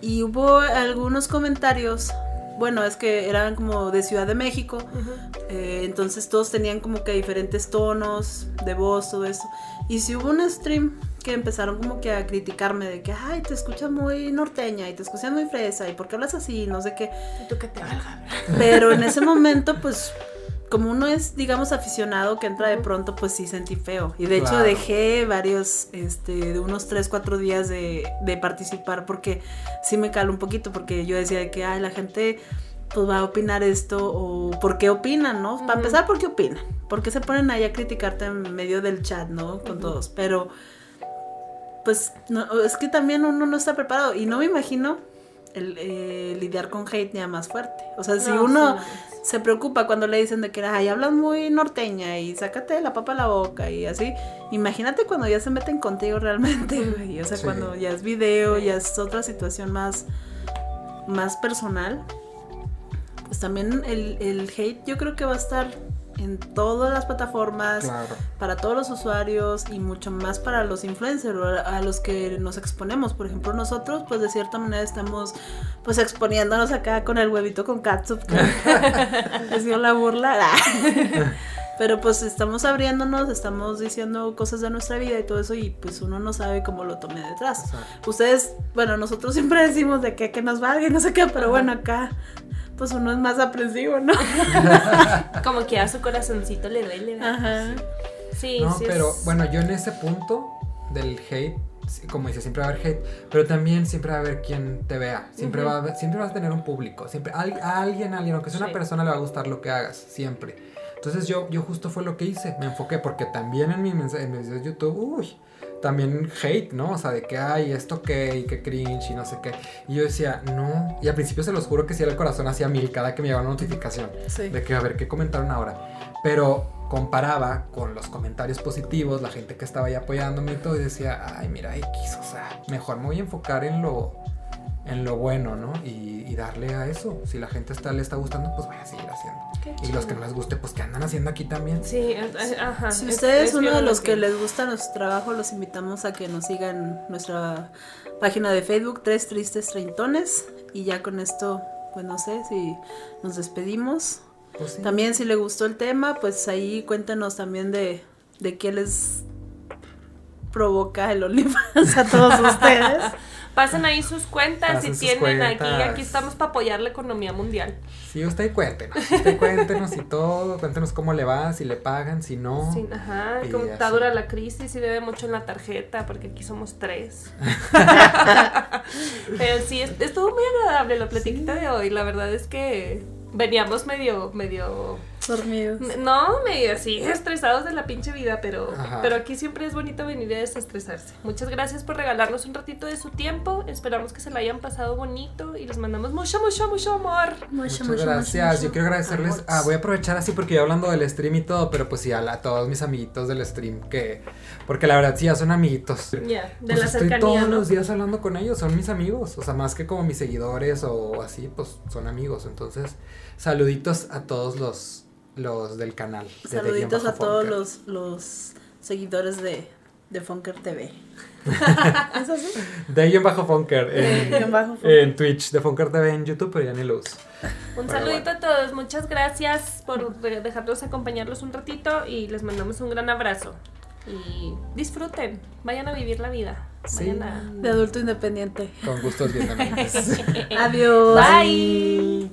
[SPEAKER 3] Y hubo algunos comentarios, bueno, es que eran como de Ciudad de México,
[SPEAKER 2] Ujú.
[SPEAKER 3] eh, entonces todos tenían como que diferentes tonos de voz, todo eso. Y si hubo un stream que empezaron como que a criticarme de que, ay, te escuchas muy norteña y te escuchas muy fresa y por qué hablas así, no sé qué.
[SPEAKER 2] ¿Y tú qué te valga?
[SPEAKER 3] Pero en ese momento, pues, como uno es, digamos, aficionado que entra de pronto, pues sí sentí feo. Y de hecho dejé varios, este, de unos 3, 4 días de, de participar porque sí me caló un poquito, porque yo decía de que, ay, la gente pues va a opinar esto o por qué opinan, ¿no? Para empezar, ¿por qué opinan? ¿Por qué se ponen ahí a criticarte en medio del chat, ¿no? Con todos. Pero, pues, no, es que también uno no está preparado y no me imagino el, eh, lidiar con hate ni más fuerte. O sea, si
[SPEAKER 2] No,
[SPEAKER 3] uno
[SPEAKER 2] sí,
[SPEAKER 3] se preocupa cuando le dicen de que, ay, hablas muy norteña y sácate la papa a la boca y así, imagínate cuando ya se meten contigo realmente, güey. O sea,
[SPEAKER 1] Sí.
[SPEAKER 3] cuando ya es video, ya es otra situación más, más personal. Pues también el, el hate yo creo que va a estar en todas las plataformas,
[SPEAKER 1] Claro.
[SPEAKER 3] para todos los usuarios y mucho más para los influencers a, los que nos exponemos. Por ejemplo, nosotros, pues de cierta manera estamos pues exponiéndonos acá con el huevito con catsup. Que ha sido la burla. Pero pues estamos abriéndonos, estamos diciendo cosas de nuestra vida y todo eso y pues uno no sabe cómo lo tome detrás.
[SPEAKER 1] Exacto.
[SPEAKER 3] Ustedes, bueno, nosotros siempre decimos de que, que nos valga y no sé qué, pero bueno, acá pues uno es más aprensivo, ¿no?
[SPEAKER 2] Como que a su corazoncito le duele.
[SPEAKER 3] Ajá.
[SPEAKER 2] Sí,
[SPEAKER 1] No,
[SPEAKER 2] sí.
[SPEAKER 1] pero
[SPEAKER 2] es-
[SPEAKER 1] bueno, yo en ese punto del hate, como dice, siempre va a haber hate, pero también siempre va a haber quien te vea. Siempre,
[SPEAKER 2] Ujú.
[SPEAKER 1] va a haber- siempre vas a tener un público. Siempre a alguien, a alguien, aunque sea una
[SPEAKER 2] Sí.
[SPEAKER 1] persona, le va a gustar lo que hagas. Siempre. Entonces yo, yo justo fue lo que hice. Me enfoqué porque también en, mi en mis videos de YouTube, uy, también hate, ¿no? O sea, de que, ay, esto qué, y qué cringe, y no sé qué. Y yo decía, no. Y al principio se los juro que sí, el corazón hacía mil cada que me llegaba una notificación.
[SPEAKER 3] Sí.
[SPEAKER 1] De que a ver qué comentaron ahora. Pero comparaba con los comentarios positivos, la gente que estaba ahí apoyándome y todo, y decía, ay, mira, X, o sea, mejor me voy a enfocar en lo, en lo bueno, ¿no? Y, y darle a eso. Si la gente está, le está gustando, pues voy a seguir haciendo.
[SPEAKER 2] Qué
[SPEAKER 1] Y los que no les guste, pues que andan haciendo aquí también.
[SPEAKER 2] Sí, ajá.
[SPEAKER 3] Si usted es,
[SPEAKER 2] es
[SPEAKER 3] uno de
[SPEAKER 2] lo
[SPEAKER 3] los que les gusta nuestro trabajo, los invitamos a que nos sigan nuestra página de Facebook, Tres Tristes Treintones. Y ya con esto, pues no sé si nos despedimos.
[SPEAKER 1] Pues sí.
[SPEAKER 3] También si le gustó el tema, pues ahí cuéntenos también de, de qué les provoca el OnlyFans a todos ustedes.
[SPEAKER 2] Pasen ahí sus cuentas si tienen aquí.
[SPEAKER 1] cuentas.
[SPEAKER 2] Aquí estamos para apoyar la economía mundial.
[SPEAKER 1] Sí, usted cuéntenos. Usted cuéntenos y todo. Cuéntenos cómo le va, si le pagan, si no.
[SPEAKER 2] Sí, ajá,
[SPEAKER 1] Y
[SPEAKER 2] como está dura la crisis y debe mucho en la tarjeta porque aquí somos tres. Pero sí, est- estuvo muy agradable la platiquita de hoy. La verdad es que veníamos medio, medio,
[SPEAKER 3] Dormidos.
[SPEAKER 2] no, medio así, estresados de la pinche vida, pero,
[SPEAKER 1] Ajá.
[SPEAKER 2] pero aquí siempre es bonito venir a desestresarse. Muchas gracias por regalarnos un ratito de su tiempo. Esperamos que se la hayan pasado bonito y les mandamos mucho, mucho, mucho amor.
[SPEAKER 3] Mucho,
[SPEAKER 1] Muchas
[SPEAKER 3] mucho,
[SPEAKER 1] gracias.
[SPEAKER 3] mucho,
[SPEAKER 1] Yo quiero agradecerles. Ah, voy a aprovechar así porque yo hablando del stream y todo, pero pues sí, a, la- a todos mis amiguitos del stream que. Porque la verdad sí, ya son amiguitos.
[SPEAKER 2] Ya, de
[SPEAKER 1] Pues
[SPEAKER 2] la
[SPEAKER 1] estoy
[SPEAKER 2] cercanía,
[SPEAKER 1] todos
[SPEAKER 2] ¿no?
[SPEAKER 1] los días hablando con ellos, son mis amigos. O sea, más que como mis seguidores o así, pues son amigos. Entonces, saluditos a todos los, los del canal.
[SPEAKER 3] Saluditos a todos los, los seguidores de, de Funker TV. ¿Es así?
[SPEAKER 1] De guion bajo Funker. En,
[SPEAKER 3] Guión bajo Funker.
[SPEAKER 1] en Twitch, de Funker TV en YouTube, pero ya ni lo uso.
[SPEAKER 2] Un
[SPEAKER 1] Pero
[SPEAKER 2] saludito a todos, muchas gracias por de- dejarnos acompañarlos un ratito y les mandamos un gran abrazo. Y disfruten, vayan a vivir la vida.
[SPEAKER 1] Sí.
[SPEAKER 2] Vayan a...
[SPEAKER 3] De adulto independiente.
[SPEAKER 1] Con gustos vietnamitas.
[SPEAKER 3] Adiós.
[SPEAKER 2] Bye.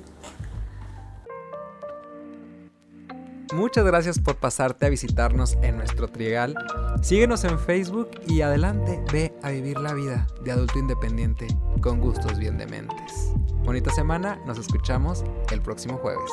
[SPEAKER 1] Muchas gracias por pasarte a visitarnos en nuestro trigal. Síguenos en Facebook y adelante, ve a vivir la vida de adulto independiente con gustos bien dementes. Bonita semana, nos escuchamos el próximo jueves.